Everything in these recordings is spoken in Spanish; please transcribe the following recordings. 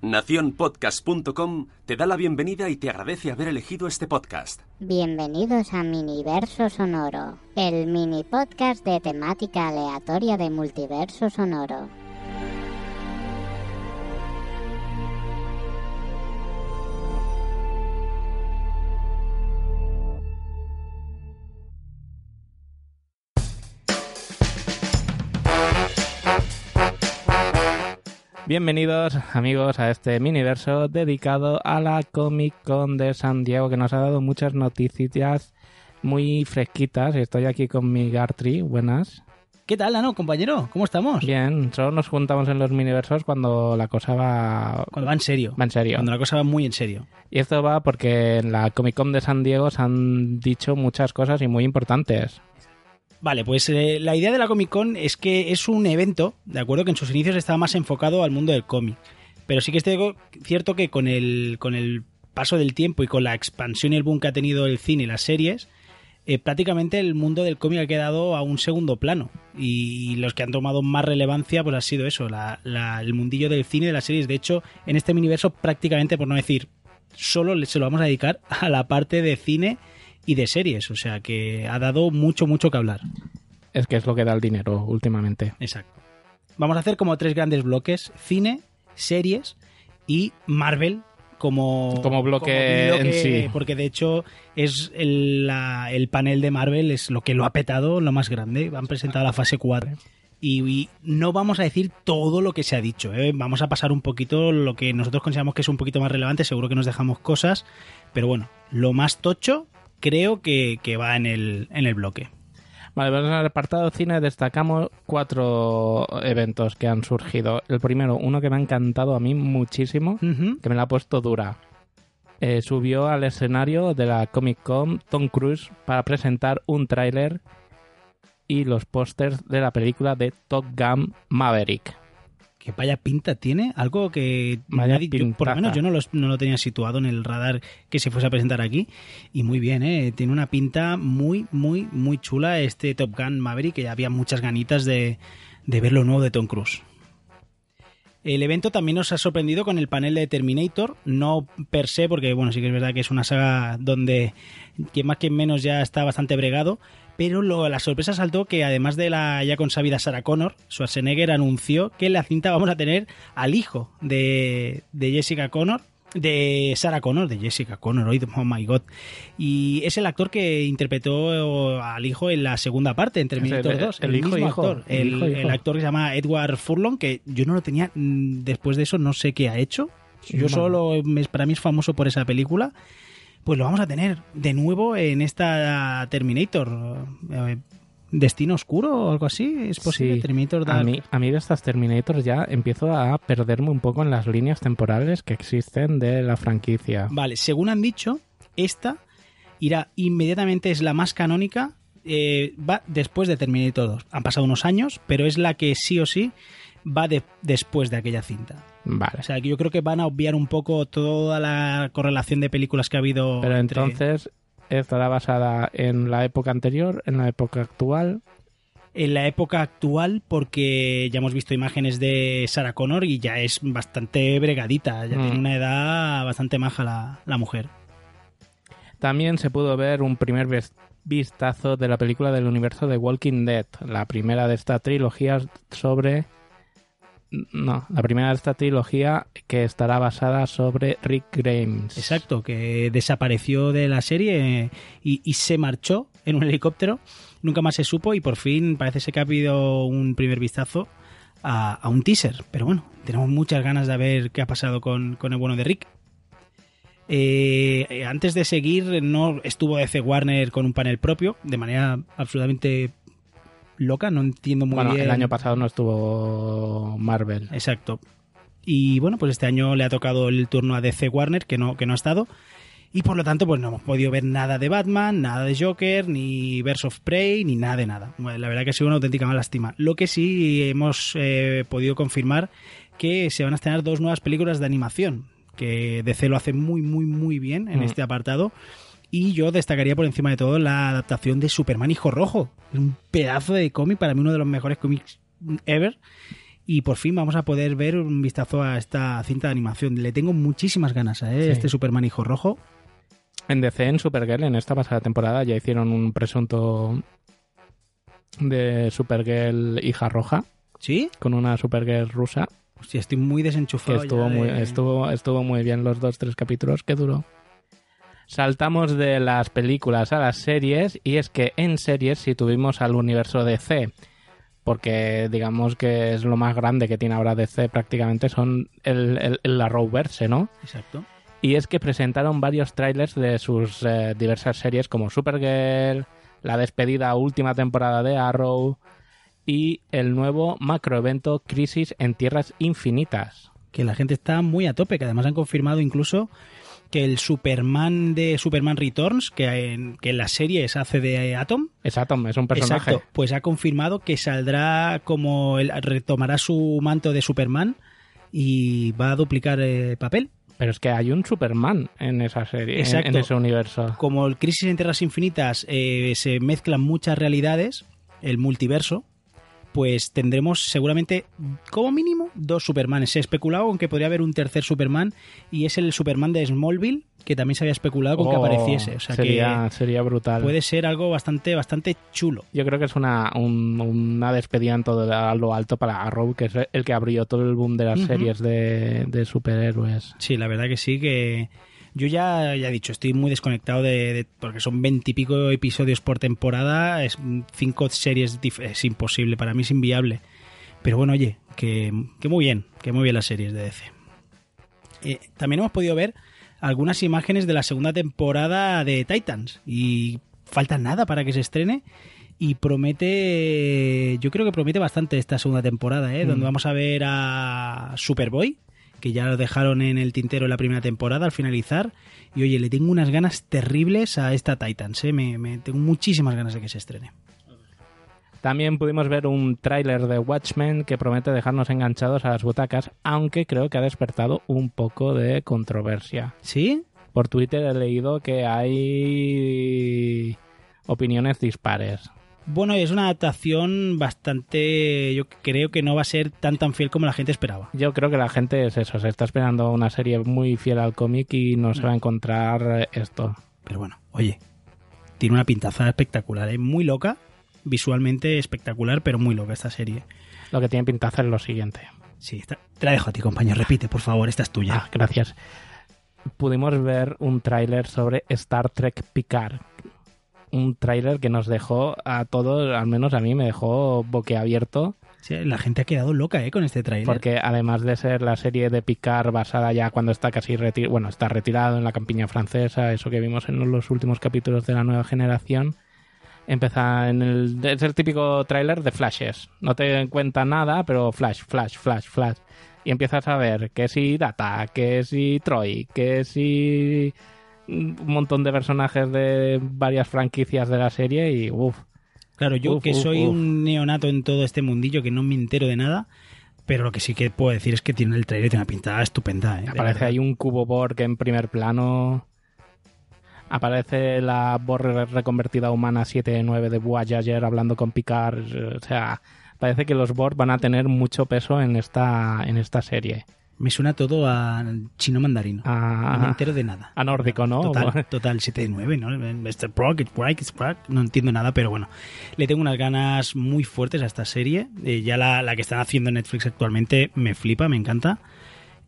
Naciónpodcast.com te da la bienvenida y te agradece haber elegido este podcast. Bienvenidos a Miniverso Sonoro, el mini podcast de temática aleatoria de multiverso sonoro. Bienvenidos amigos a este miniverso dedicado a la Comic Con de San Diego que nos ha dado muchas noticias muy fresquitas. Estoy aquí con mi Gartry, buenas. ¿Qué tal, Dano, compañero? ¿Cómo estamos? Bien, solo nos juntamos en los miniversos cuando la cosa va... Cuando va en serio. Va en serio. Cuando la cosa va muy en serio. Y esto va porque en la Comic Con de San Diego se han dicho muchas cosas y muy importantes. Vale, pues eh, la idea de la Comic Con es que es un evento, de acuerdo, que en sus inicios estaba más enfocado al mundo del cómic. Pero sí que es cierto que con el, con el paso del tiempo y con la expansión y el boom que ha tenido el cine y las series, eh, prácticamente el mundo del cómic ha quedado a un segundo plano. Y los que han tomado más relevancia, pues ha sido eso, la, la, el mundillo del cine y de las series. De hecho, en este universo prácticamente, por no decir, solo se lo vamos a dedicar a la parte de cine y de series, o sea que ha dado mucho, mucho que hablar. Es que es lo que da el dinero últimamente. Exacto. Vamos a hacer como tres grandes bloques, cine, series y Marvel como, como, bloque, en sí. Porque de hecho es el, el, panel de Marvel es lo que lo ha petado, lo más grande. Han presentado la fase 4. Y, no vamos a decir todo lo que se ha dicho. ¿eh? Vamos a pasar un poquito lo que nosotros consideramos que es un poquito más relevante. Seguro que nos dejamos cosas. Pero bueno, lo más tocho creo que, va en el, en el bloque. Vale, pues en el apartado cine destacamos cuatro eventos que han surgido. El primero, uno que me ha encantado a mí muchísimo, que me la ha puesto dura. Eh, subió al escenario de la Comic Con Tom Cruise para presentar un tráiler y los pósters de la película de Top Gun Maverick que vaya pinta tiene, algo que por lo menos yo no lo, tenía situado en el radar que se fuese a presentar aquí y muy bien, ¿eh? tiene una pinta muy, muy, muy chula este Top Gun Maverick, que ya había muchas ganitas de, de ver lo nuevo de Tom Cruise. El evento también nos ha sorprendido con el panel de Terminator, no per se, porque bueno, sí que es verdad que es una saga donde quien más que menos ya está bastante bregado, pero lo, la sorpresa saltó que además de la ya consabida Sarah Connor, Schwarzenegger anunció que en la cinta vamos a tener al hijo de, Jessica Connor, de Sarah Connor, de Jessica Connor, oh my god. Y es el actor que interpretó al hijo en la segunda parte, en Terminator 2. El, hijo, actor. El, actor que se llama Edward Furlong, que yo no lo tenía, mm, después de eso no sé qué ha hecho. Yo solo, para mí es famoso por esa película pues lo vamos a tener de nuevo en esta Terminator. Eh, ¿Destino oscuro o algo así? ¿Es posible? Terminator A mí, a mí de estas Terminators ya empiezo a perderme un poco en las líneas temporales que existen de la franquicia. Vale, según han dicho, esta irá inmediatamente, es la más canónica, eh, va después de Terminator 2. Han pasado unos años, pero es la que sí o sí va después de aquella cinta. Vale. O sea, que yo creo que van a obviar un poco toda la correlación de películas que ha habido. Pero entonces estará basada en la época anterior, en la época actual. En la época actual, porque ya hemos visto imágenes de Sarah Connor y ya es bastante bregadita, ya tiene mm. una edad bastante maja la, la mujer. También se pudo ver un primer vistazo de la película del universo de Walking Dead, la primera de esta trilogía sobre no, la primera de esta trilogía que estará basada sobre Rick Grimes. Exacto, que desapareció de la serie y, se marchó en un helicóptero. Nunca más se supo y por fin parece ser que ha habido un primer vistazo a, un teaser. Pero bueno, tenemos muchas ganas de ver qué ha pasado con, con el bueno de Rick. Eh, antes de seguir, no estuvo DC Warner con un panel propio, de manera absolutamente loca, no entiendo muy bueno, bien. El año pasado no estuvo Marvel. Exacto. Y bueno, pues este año le ha tocado el turno a DC Warner, que no, que no ha estado. Y por lo tanto, pues no hemos podido ver nada de Batman, nada de Joker, ni Birds of Prey, ni nada de nada. la verdad que ha sido una auténtica mala lástima. Lo que sí hemos eh, podido confirmar que se van a estrenar dos nuevas películas de animación, que DC lo hace muy, muy, muy bien en mm. este apartado. Y yo destacaría por encima de todo la adaptación de Superman Hijo Rojo. Un pedazo de cómic, para mí uno de los mejores cómics ever. y por fin vamos a poder ver un vistazo a esta cinta de animación. Le tengo muchísimas ganas a ¿eh? este Superman Hijo Rojo. En DC, en Supergirl, en esta pasada temporada, ya hicieron un presunto de Supergirl hija roja. ¿Sí? Con una Supergirl rusa. Hostia, estoy muy desenchufado. estuvo, muy, estuvo, estuvo muy bien los dos, tres capítulos que duró. Saltamos de las películas a las series y es que en series si tuvimos al universo DC porque digamos que es lo más grande que tiene ahora DC prácticamente son el, el, el Arrowverse, ¿no? Exacto. Y es que presentaron varios trailers de sus eh, diversas series como Supergirl, la despedida última temporada de Arrow y el nuevo macroevento Crisis en Tierras Infinitas. Que la gente está muy a tope, que además han confirmado incluso que el Superman de Superman Returns, que en, que en la serie es hace de Atom. Es Atom, es un personaje. Exacto, pues ha confirmado que saldrá como. El, retomará su manto de Superman y va a duplicar eh, papel. Pero es que hay un Superman en esa serie, en, ese universo. Como el Crisis en Tierras Infinitas eh, se mezclan muchas realidades, el multiverso, pues tendremos seguramente como mínimo dos Supermanes. Se ha especulado con que podría haber un tercer Superman y es el Superman de Smallville, que también se había especulado con que Oh, apareciese. O sea sería, que sería brutal. puede ser algo bastante, bastante chulo. Yo creo que es una, un- una despedida en todo a lo alto para Arrow, que es el que abrió todo el boom de las series de, de superhéroes. Sí, la verdad que sí, que yo ya, ya he dicho, estoy muy desconectado de, de- porque son veintipico episodios por temporada, es cinco series, es imposible, para mí es inviable. Pero bueno, oye, que, que muy bien, que muy bien las series de DC. Eh, también hemos podido ver algunas imágenes de la segunda temporada de Titans y falta nada para que se estrene y promete, yo creo que promete bastante esta segunda temporada, ¿eh? Mm. donde vamos a ver a Superboy, que ya lo dejaron en el tintero en la primera temporada al finalizar. Y oye, le tengo unas ganas terribles a esta Titans, ¿eh? me, me- tengo muchísimas ganas de que se estrene. También pudimos ver un tráiler de Watchmen que promete dejarnos enganchados a las butacas, aunque creo que ha despertado un poco de controversia. ¿Sí? Por Twitter he leído que hay opiniones dispares. Bueno, es una adaptación bastante, yo creo que no va a ser tan tan fiel como la gente esperaba. Yo creo que la gente es eso, se está esperando una serie muy fiel al cómic y no se va a encontrar eh, esto. Pero bueno, oye, tiene una pintaza espectacular, es muy loca, visualmente espectacular, pero muy loca esta serie. Lo que tiene pintaza es lo siguiente. Sí, está- te la dejo a ti, compañero. Repite, por favor, esta es tuya. Ah, gracias. Pudimos ver un tráiler sobre Star Trek Picard. Un tráiler que nos dejó a todos, al menos a mí, me dejó boquiabierto. Sí, la gente ha quedado loca ¿eh? con este tráiler. Porque además de ser la serie de Picard basada ya cuando está casi retirado, bueno, está retirado en la campiña francesa, eso que vimos en los últimos capítulos de la nueva generación, empieza en el... Es el típico tráiler de flashes. No te cuenta nada, pero flash, flash, flash, flash. Y empiezas a ver que si Data, que si Troy, que si un montón de personajes de varias franquicias de la serie y uff. Claro, yo Uf, que uf, soy uf. un neonato en todo este mundillo, que no me entero de nada, pero lo que sí que puedo decir es que tiene el trailer tiene una pintada estupenda. ¿eh? Aparece ahí un cubo Borg en primer plano. Aparece la Borg reconvertida humana 7-9 de Voyager hablando con Picard. O sea, parece que los Borg van a tener mucho peso en esta, en esta serie. Me suena todo a chino mandarino. A- No me entero de nada. a nórdico, ¿no? Total, total 7-9, ¿no? Este Brock, it's Brock, it's Brock. No entiendo nada, pero bueno. Le tengo unas ganas muy fuertes a esta serie. Eh, ya la, la que están haciendo en Netflix actualmente me flipa, me encanta.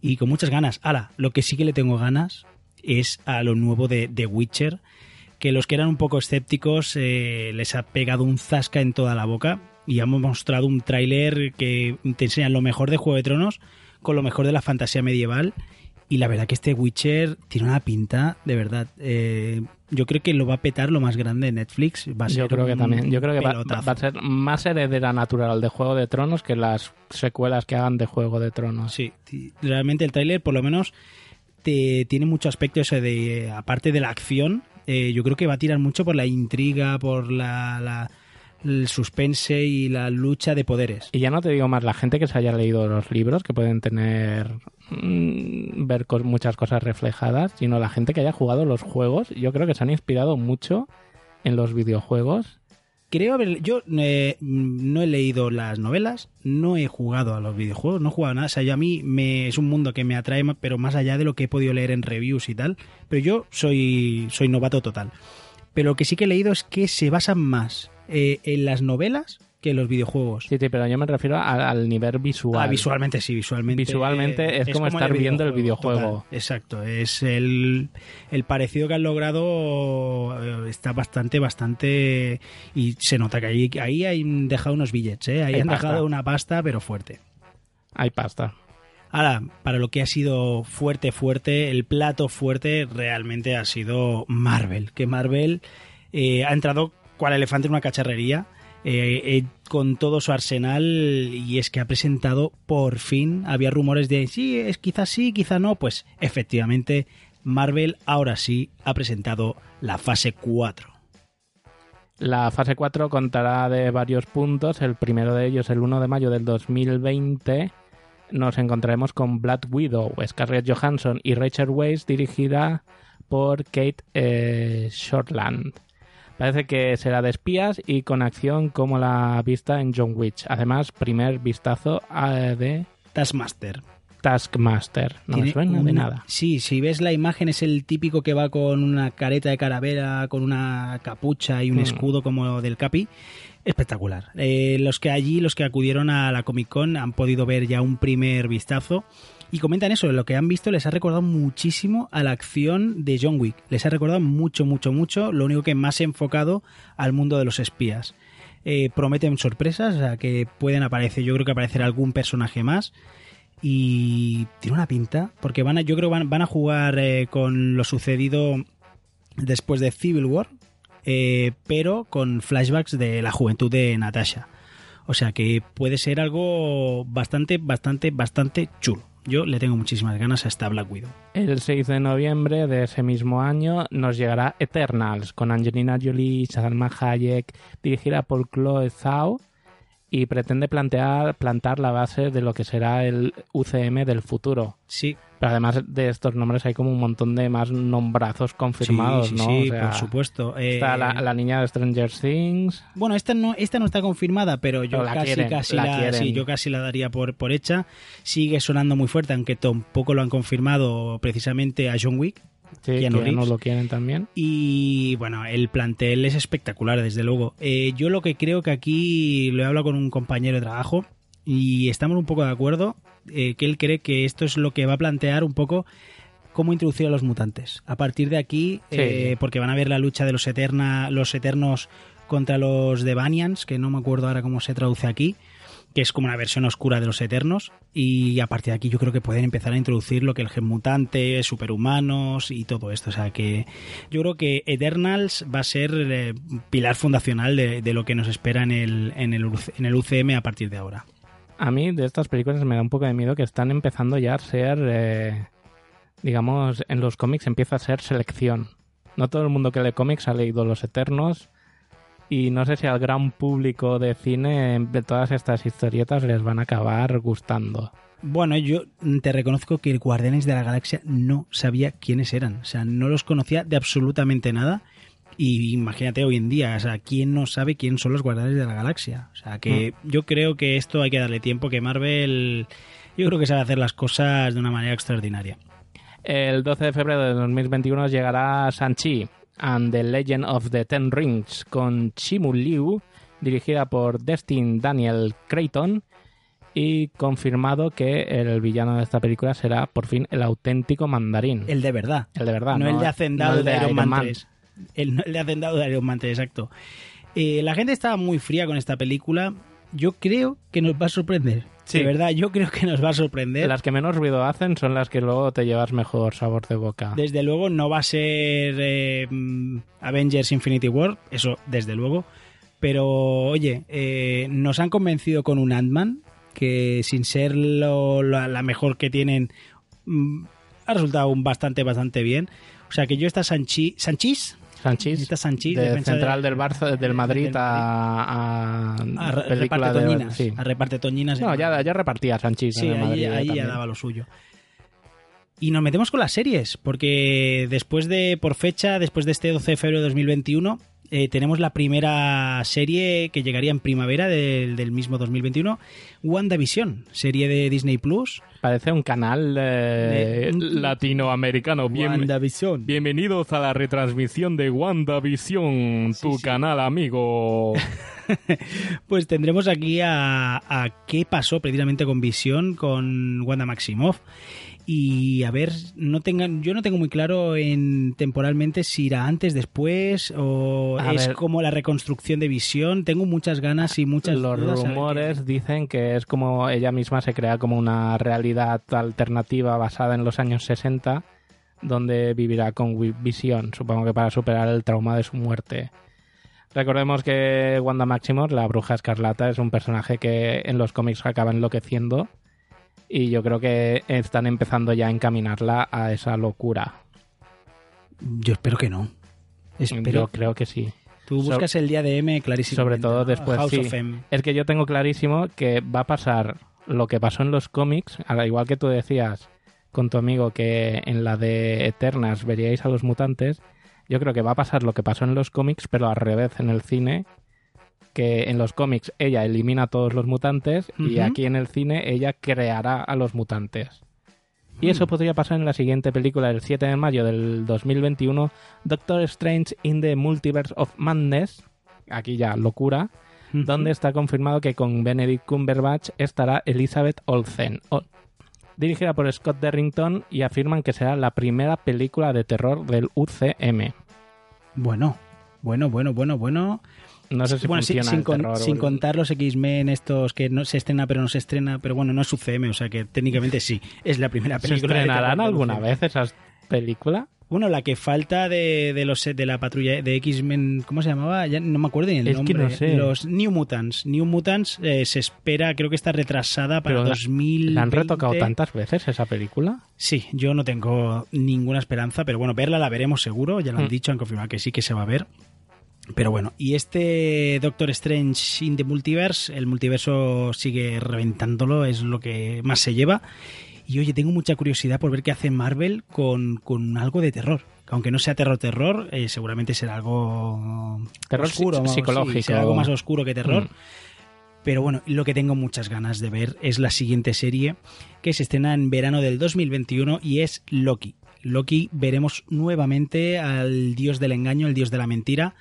Y con muchas ganas. Ahora, lo que sí que le tengo ganas es a lo nuevo de The Witcher. Que los que eran un poco escépticos eh, les ha pegado un zasca en toda la boca. Y hemos mostrado un tráiler que te enseña lo mejor de Juego de Tronos con lo mejor de la fantasía medieval. Y la verdad que este Witcher tiene una pinta, de verdad. eh, yo creo que lo va a petar lo más grande de Netflix. Va a ser Yo creo que también. Yo creo que va, va a ser más heredera natural de Juego de Tronos que las secuelas que hagan de Juego de Tronos. Sí, realmente el tráiler por lo menos te, tiene mucho aspecto ese de, aparte de la acción, eh, yo creo que va a tirar mucho por la intriga, por la, la- el suspense y la lucha de poderes. Y ya no te digo más, la gente que se haya leído los libros, que pueden tener. mm, ver cos- muchas cosas reflejadas, sino la gente que haya jugado los juegos, yo creo que se han inspirado mucho en los videojuegos creo haber. Yo eh, no he leído las novelas, no he jugado a los videojuegos, no he jugado nada. O sea, yo a mí me, es un mundo que me atrae, pero más allá de lo que he podido leer en reviews y tal. Pero yo soy, soy novato total. Pero lo que sí que he leído es que se basan más eh, en las novelas que los videojuegos. Sí, sí, pero yo me refiero al nivel visual. Ah, visualmente sí, visualmente. Visualmente es, como, estar viendo el videojuego. exacto, es el, el, parecido que han logrado eh, está bastante, bastante y se nota que ahí, ahí han dejado unos billets, ¿eh? ahí han dejado una pasta, pero fuerte. Hay pasta. Ahora, para lo que ha sido fuerte, fuerte, el plato fuerte realmente ha sido Marvel, que Marvel eh, ha entrado cual elefante en una cacharrería eh, eh, con todo su arsenal y es que ha presentado por fin, había rumores de sí, es quizás sí, quizá no, pues efectivamente Marvel ahora sí ha presentado la fase 4. La fase 4 contará de varios puntos, el primero de ellos el 1 de mayo del 2020 nos encontraremos con Black Widow, Scarlett Johansson y Rachel Weisz dirigida por Kate eh, Shortland. Parece que será de espías y con acción como la vista en John Witch. Además, primer vistazo de Taskmaster. Taskmaster. No me suena de nada. Sí, si ves la imagen es el típico que va con una careta de caravera, con una capucha y un mm. escudo como del Capi. Espectacular. Eh, los que allí, los que acudieron a la Comic Con han podido ver ya un primer vistazo y comentan eso, lo que han visto les ha recordado muchísimo a la acción de John Wick. Les ha recordado mucho, mucho, mucho, lo único que más enfocado al mundo de los espías. Eh, prometen sorpresas, o sea, que pueden aparecer, yo creo que aparecerá algún personaje más. Y tiene una pinta, porque van a, yo creo que van, a jugar eh, con lo sucedido después de Civil War, eh, pero con flashbacks de la juventud de Natasha. O sea que puede ser algo bastante, bastante, bastante chulo. Yo le tengo muchísimas ganas a esta Black Widow. El 6 de noviembre de ese mismo año nos llegará Eternals con Angelina Jolie, Salma Hayek, dirigida por Chloe Zhao y pretende plantear, plantar la base de lo que será el UCM del futuro. Sí. Pero además de estos nombres hay como un montón de más nombrazos confirmados, sí, ¿no? Sí, por supuesto. Está la, eh, niña de Stranger Things. Bueno, esta no, esta no está confirmada, pero yo casi, casi la, yo casi la daría por, por hecha. Sigue sonando muy fuerte, aunque tampoco lo han confirmado precisamente a John Wick. Sí, que no lo quieren también. Y bueno, el plantel es espectacular, desde luego. Eh, yo lo que creo que aquí lo he hablado con un compañero de trabajo y estamos un poco de acuerdo eh, que él cree que esto es lo que va a plantear un poco cómo introducir a los mutantes. A partir de aquí, eh, porque van a ver la lucha de los, eterna, los eternos contra los Devanians, que no me acuerdo ahora cómo se traduce aquí que es como una versión oscura de los Eternos, y a partir de aquí yo creo que pueden empezar a introducir lo que el gen mutante, superhumanos y todo esto. O sea que yo creo que Eternals va a ser eh, pilar fundacional de, lo que nos espera en el, en, el, UCM a partir de ahora. A mí de estas películas me da un poco de miedo que están empezando ya a ser, eh, digamos, en los cómics empieza a ser selección. No todo el mundo que lee cómics ha leído Los Eternos, y no sé si al gran público de cine de todas estas historietas les van a acabar gustando. Bueno, yo te reconozco que el Guardianes de la Galaxia no sabía quiénes eran, o sea, no los conocía de absolutamente nada. Y imagínate hoy en día, o sea, ¿quién no sabe quién son los Guardianes de la Galaxia? O sea, que mm. yo creo que esto hay que darle tiempo, que Marvel, yo creo que sabe hacer las cosas de una manera extraordinaria. El 12 de febrero de 2021 llegará Sanchi, and the Legend of the Ten Rings con Chimu Liu, dirigida por Destin Daniel Creighton y confirmado que el villano de esta película será por fin el auténtico mandarín. El de verdad. El de verdad. No, el de Hacendado de, Iron Man. El, de Hacendado de Iron Man exacto. Eh, la gente estaba muy fría con esta película. Yo creo que nos va a sorprender. De verdad, yo creo que nos va a sorprender. Las que menos ruido hacen son las que luego te llevas mejor sabor de boca. Desde luego no va a ser eh, Avengers Infinity War, eso desde luego. Pero oye, eh, nos han convencido con un Ant-Man que sin ser la mejor que tienen mm, ha resultado bastante, bastante bien. O sea que yo esta Sanchi, Sanchis, Sanchís, de central del Barça, del Madrid a, a, reparte toñinas, sí. a reparte toñinas. No, ya, ya repartía Sanchís. Sí, ahí, ahí ya daba lo suyo. Y nos metemos con las series, porque después de, por fecha, después de este 12 de febrero de 2021, eh, tenemos la primera serie que llegaría en primavera del, del mismo 2021, WandaVision, serie de Disney Plus. Parece un canal eh, latinoamericano. WandaVision. Bienvenidos a la retransmisión de WandaVision, tu canal amigo. pues tendremos aquí a, a qué pasó precisamente con Visión, con Wanda Maximoff y a ver, no tengan, yo no tengo muy claro en temporalmente si irá antes, después o es como la reconstrucción de visión. Tengo muchas ganas y muchas Los rumores dicen que es como ella misma se crea como una realidad alternativa basada en los años 60 donde vivirá con visión, supongo que para superar el trauma de su muerte. Recordemos que Wanda Maximoff, la bruja escarlata, es un personaje que en los cómics acaba enloqueciendo y yo creo que están empezando ya a encaminarla a esa locura. Yo espero que no. Espero... Yo creo que sí. Tú buscas el día de M clarísimo. Sobre todo después, sí. Es que yo tengo clarísimo que va a pasar lo que pasó en los cómics, al igual que tú decías con tu amigo que en la de Eternas veríais a los mutantes, yo creo que va a pasar lo que pasó en los cómics, pero al revés en el cine, que en los cómics ella elimina a todos los mutantes y aquí en el cine ella creará a los mutantes. Y eso hmm. podría pasar en la siguiente película del 7 de mayo del 2021, Doctor Strange in the Multiverse of Madness, aquí ya locura, donde está confirmado que con Benedict Cumberbatch estará Elizabeth Olsen, dirigida por Scott Derrington y afirman que será la primera película de terror del UCM. Bueno, bueno, bueno, bueno, bueno. No sé si bueno, sin, sin, contar los X-Men estos que no se estrena pero no se estrena, pero bueno, no es UCM, o sea que técnicamente sí, es la primera película. ¿Se estrenarán alguna vez esas películas? Bueno, la que falta de, de los de la patrulla de X-Men, ¿cómo se llamaba? Ya no me acuerdo ni el nombre. Que no sé. Los New Mutants. New Mutants eh, se espera, creo que está retrasada para 2000. ¿La han retocado tantas veces esa película? Sí, yo no tengo ninguna esperanza, pero bueno, verla la veremos seguro, ya lo han mm. dicho, han confirmado que sí que se va a ver. Pero bueno, y este Doctor Strange in the Multiverse, el multiverso sigue reventándolo, es lo que más se lleva. Y oye, tengo mucha curiosidad por ver qué hace Marvel con, con algo de terror. Aunque no sea terror-terror, eh, seguramente será algo terror oscuro, psicológico. será algo más oscuro que terror. Mm. Pero bueno, lo que tengo muchas ganas de ver es la siguiente serie que se estrena en verano del 2021 y es Loki. Loki veremos nuevamente al dios del engaño, el dios de la mentira,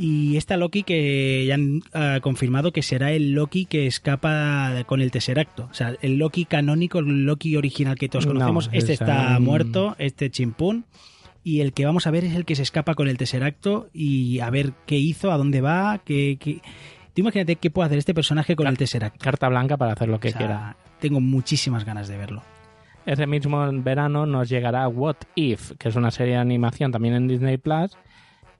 y esta Loki que ya han ah, confirmado que será el Loki que escapa con el Tesseracto. O sea, el Loki canónico, el Loki original que todos conocemos, este está muerto, este chimpún. Y el que vamos a ver es el que se escapa con el Tesseracto y a ver qué hizo, a dónde va, qué... qué... Tú imagínate qué puede hacer este personaje con el Tesseracto. Carta blanca para hacer lo que quiera. Tengo muchísimas ganas de verlo. Ese mismo verano nos llegará What If, que es una serie de animación también en Disney Plus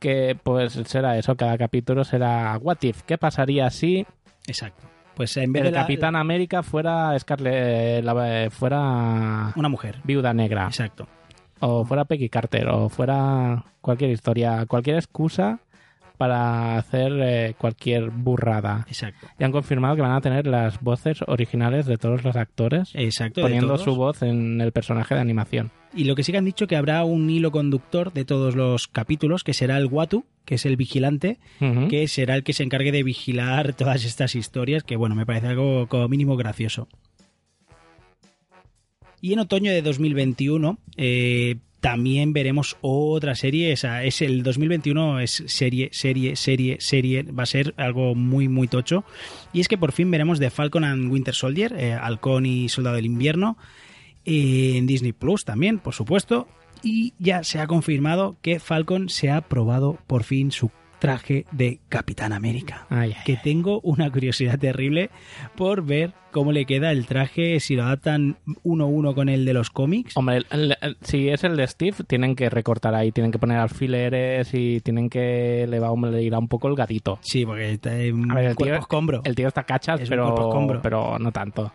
que pues será eso, cada capítulo será What If, ¿qué pasaría si... Exacto. Pues en vez de Capitán América fuera Scarlett, la, fuera una mujer, viuda negra. Exacto. O fuera Peggy Carter, o fuera cualquier historia, cualquier excusa para hacer eh, cualquier burrada. Exacto. Y han confirmado que van a tener las voces originales de todos los actores. Exacto. Poniendo su voz en el personaje de animación. Y lo que sí que han dicho que habrá un hilo conductor de todos los capítulos, que será el Watu, que es el vigilante, que será el que se encargue de vigilar todas estas historias, que bueno, me parece algo como mínimo gracioso. Y en otoño de 2021 eh, también veremos otra serie. Esa es el 2021, es serie, serie, serie, serie. Va a ser algo muy, muy tocho. Y es que por fin veremos The Falcon and Winter Soldier, eh, Halcón y Soldado del Invierno, en Disney Plus también, por supuesto. Y ya se ha confirmado que Falcon se ha probado por fin su traje de Capitán América. que tengo una curiosidad terrible por ver cómo le queda el traje, si lo adaptan uno a uno con el de los cómics. Hombre, si es el de Steve, tienen que recortar ahí, tienen que poner alfileres y tienen que le va a ir un poco el gatito. Sí, porque está en el, tío, escombro. el tío está cachas, pero, pero no tanto.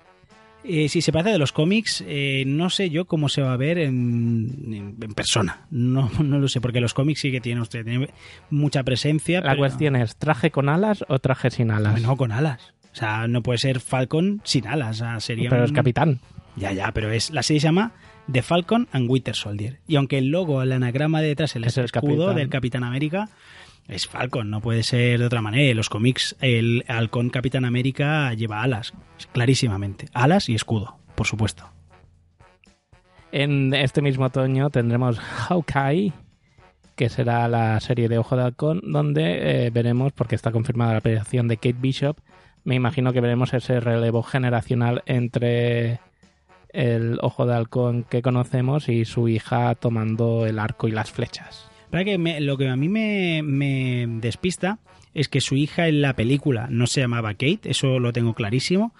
Eh, si se parece de los cómics, eh, no sé yo cómo se va a ver en, persona. No, no lo sé, porque los cómics sí que tienen usted tiene mucha presencia. La cuestión es, ¿traje con alas o traje sin alas? No, con alas. O sea, no puede ser Falcon sin alas. sería pero es capitán. Ya, ya, pero es la serie se llama The Falcon and Winter Soldier. Y aunque el logo, el anagrama de detrás, el, es el escudo del Capitán América, Es Falcon, no puede ser de otra manera. En los cómics, el halcón Capitán América lleva alas, clarísimamente. Alas y escudo, por supuesto. En este mismo otoño tendremos Hawkeye, que será la serie de Ojo de Halcón, donde eh, veremos, porque está confirmada la aparición de Kate Bishop, me imagino que veremos ese relevo generacional entre el Ojo de Halcón que conocemos y su hija tomando el arco y las flechas. Para que lo que a mí me, despista es que su hija en la película no se llamaba Kate, eso lo tengo clarísimo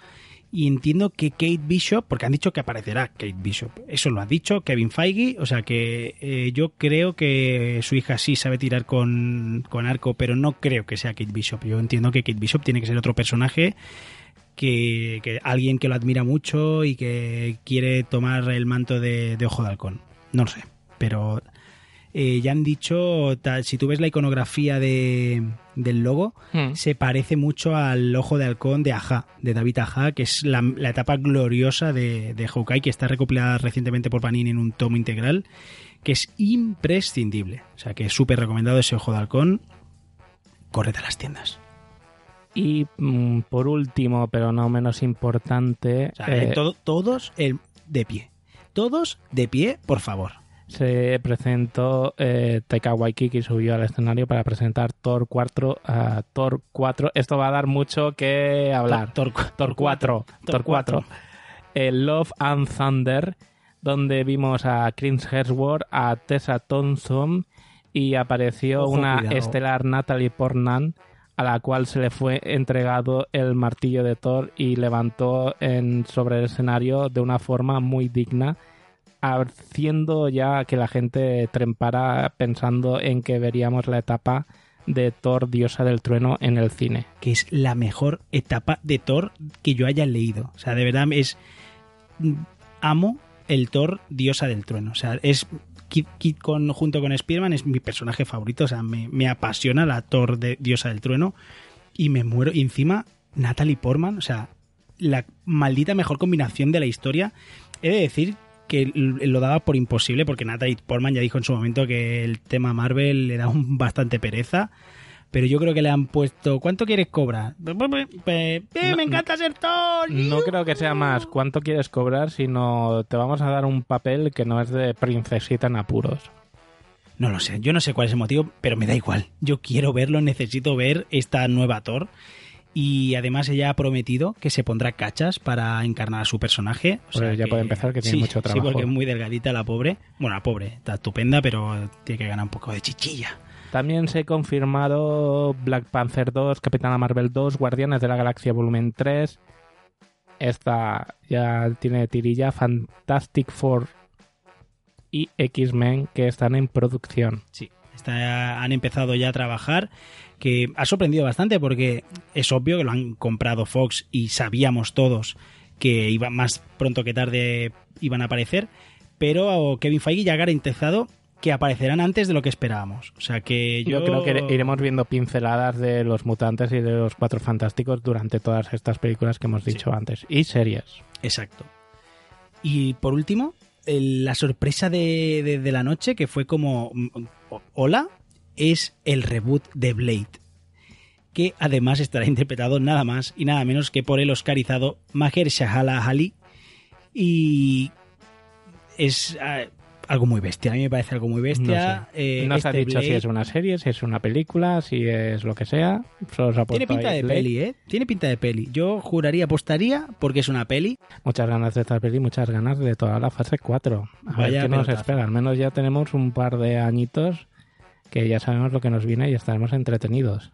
y entiendo que Kate Bishop, porque han dicho que aparecerá Kate Bishop, eso lo ha dicho Kevin Feige, o sea que eh, yo creo que su hija sí sabe tirar con, arco, pero no creo que sea Kate Bishop. Yo entiendo que Kate Bishop tiene que ser otro personaje que, alguien que lo admira mucho y que quiere tomar el manto de, de Ojo de Halcón. No lo sé, pero eh, ya han dicho, si tú ves la iconografía de, del logo, hmm. se parece mucho al ojo de halcón de Aja, de David Aja, que es la, etapa gloriosa de, de Hawkeye, que está recopilada recientemente por Panini en un tomo integral, que es imprescindible. O sea que es súper recomendado ese ojo de halcón. Correte a las tiendas. Y mm, por último, pero no menos importante. Eh, todos de pie. Todos de pie, por favor se presentó eh, Taika Waikiki subió al escenario para presentar Thor 4 uh, Thor 4 esto va a dar mucho que hablar. Thor, Thor 4 Thor 4 el Love and Thunder donde vimos a Chris Hemsworth a Tessa Thompson y apareció una estelar Natalie Portman a la cual se le fue entregado el martillo de Thor y levantó en, sobre el escenario de una forma muy digna haciendo ya que la gente trempara pensando en que veríamos la etapa de Thor, diosa del trueno, en el cine. Que es la mejor etapa de Thor que yo haya leído. O sea, de verdad es... Amo el Thor, diosa del trueno. O sea, es... con, junto con Spearman es mi personaje favorito. O sea, me, apasiona la Thor de diosa del trueno. Y me muero. Y encima, Natalie Portman, o sea, la maldita mejor combinación de la historia. He de decir que lo daba por imposible porque Natalie Portman ya dijo en su momento que el tema Marvel le da un bastante pereza. Pero yo creo que le han puesto. ¿Cuánto quieres cobrar? Eh, me encanta ser Thor. No creo que sea más cuánto quieres cobrar, sino te vamos a dar un papel que no es de princesita en apuros. No lo sé, yo no sé cuál es el motivo, pero me da igual. Yo quiero verlo, necesito ver esta nueva Thor y además ella ha prometido que se pondrá cachas para encarnar a su personaje. O sea ya puede empezar que tiene mucho trabajo. Sí, porque es muy delgadita la pobre. Bueno, la pobre, está estupenda, pero tiene que ganar un poco de chichilla. También se ha confirmado Black Panther 2, Capitana Marvel 2, Guardianes de la Galaxia Volumen 3. Esta ya tiene tirilla Fantastic Four y X-Men que están en producción. Sí, han empezado ya a trabajar que ha sorprendido bastante porque es obvio que lo han comprado Fox y sabíamos todos que iba más pronto que tarde iban a aparecer, pero Kevin Feige ya ha garantizado que aparecerán antes de lo que esperábamos. O sea que yo... creo que iremos viendo pinceladas de los mutantes y de los cuatro fantásticos durante todas estas películas que hemos dicho antes. Y series. Exacto. Y por último, la sorpresa de, de, la noche, que fue como, mm, hola, es el reboot de Blade, que además estará interpretado nada más y nada menos que por el oscarizado Maher Shahala Ali. Y es ah, algo muy bestia, a mí me parece algo muy bestia. No, se ha este dicho si es una serie, si es una película, si es lo que sea. Tiene pinta de peli, ¿eh? Tiene pinta de peli. Yo juraría, apostaría, porque es una peli. Muchas ganas de esta peli, muchas ganas de toda la fase 4. A ver qué nos espera. Al menos ya tenemos un par de añitos que ya sabemos lo que nos viene y estaremos entretenidos.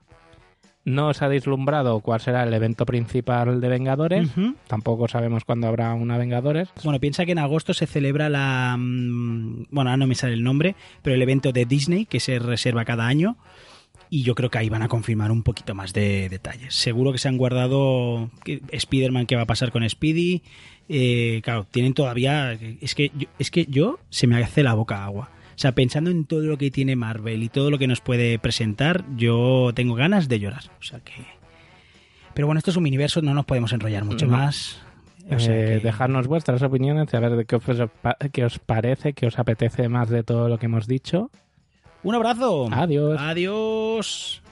No os ha deslumbrado cuál será el evento principal de Vengadores. Tampoco sabemos cuándo habrá una Vengadores. Bueno, piensa que en agosto se celebra la. Mm, bueno, ahora no me sale el nombre, pero el evento de Disney que se reserva cada año. Y yo creo que ahí van a confirmar un poquito más de detalles. Seguro que se han guardado Spider-Man que va a pasar con Speedy. Eh, claro, tienen todavía. Es que, es que yo se me hace la boca agua o sea, pensando en todo lo que tiene Marvel y todo lo que nos puede presentar, yo tengo ganas de llorar. O sea que. Pero bueno, esto es un universo, no nos podemos enrollar mucho más. Eh, dejarnos vuestras opiniones, a ver qué os, qué os parece, qué os apetece más de todo lo que hemos dicho. Un abrazo. Adiós. Adiós.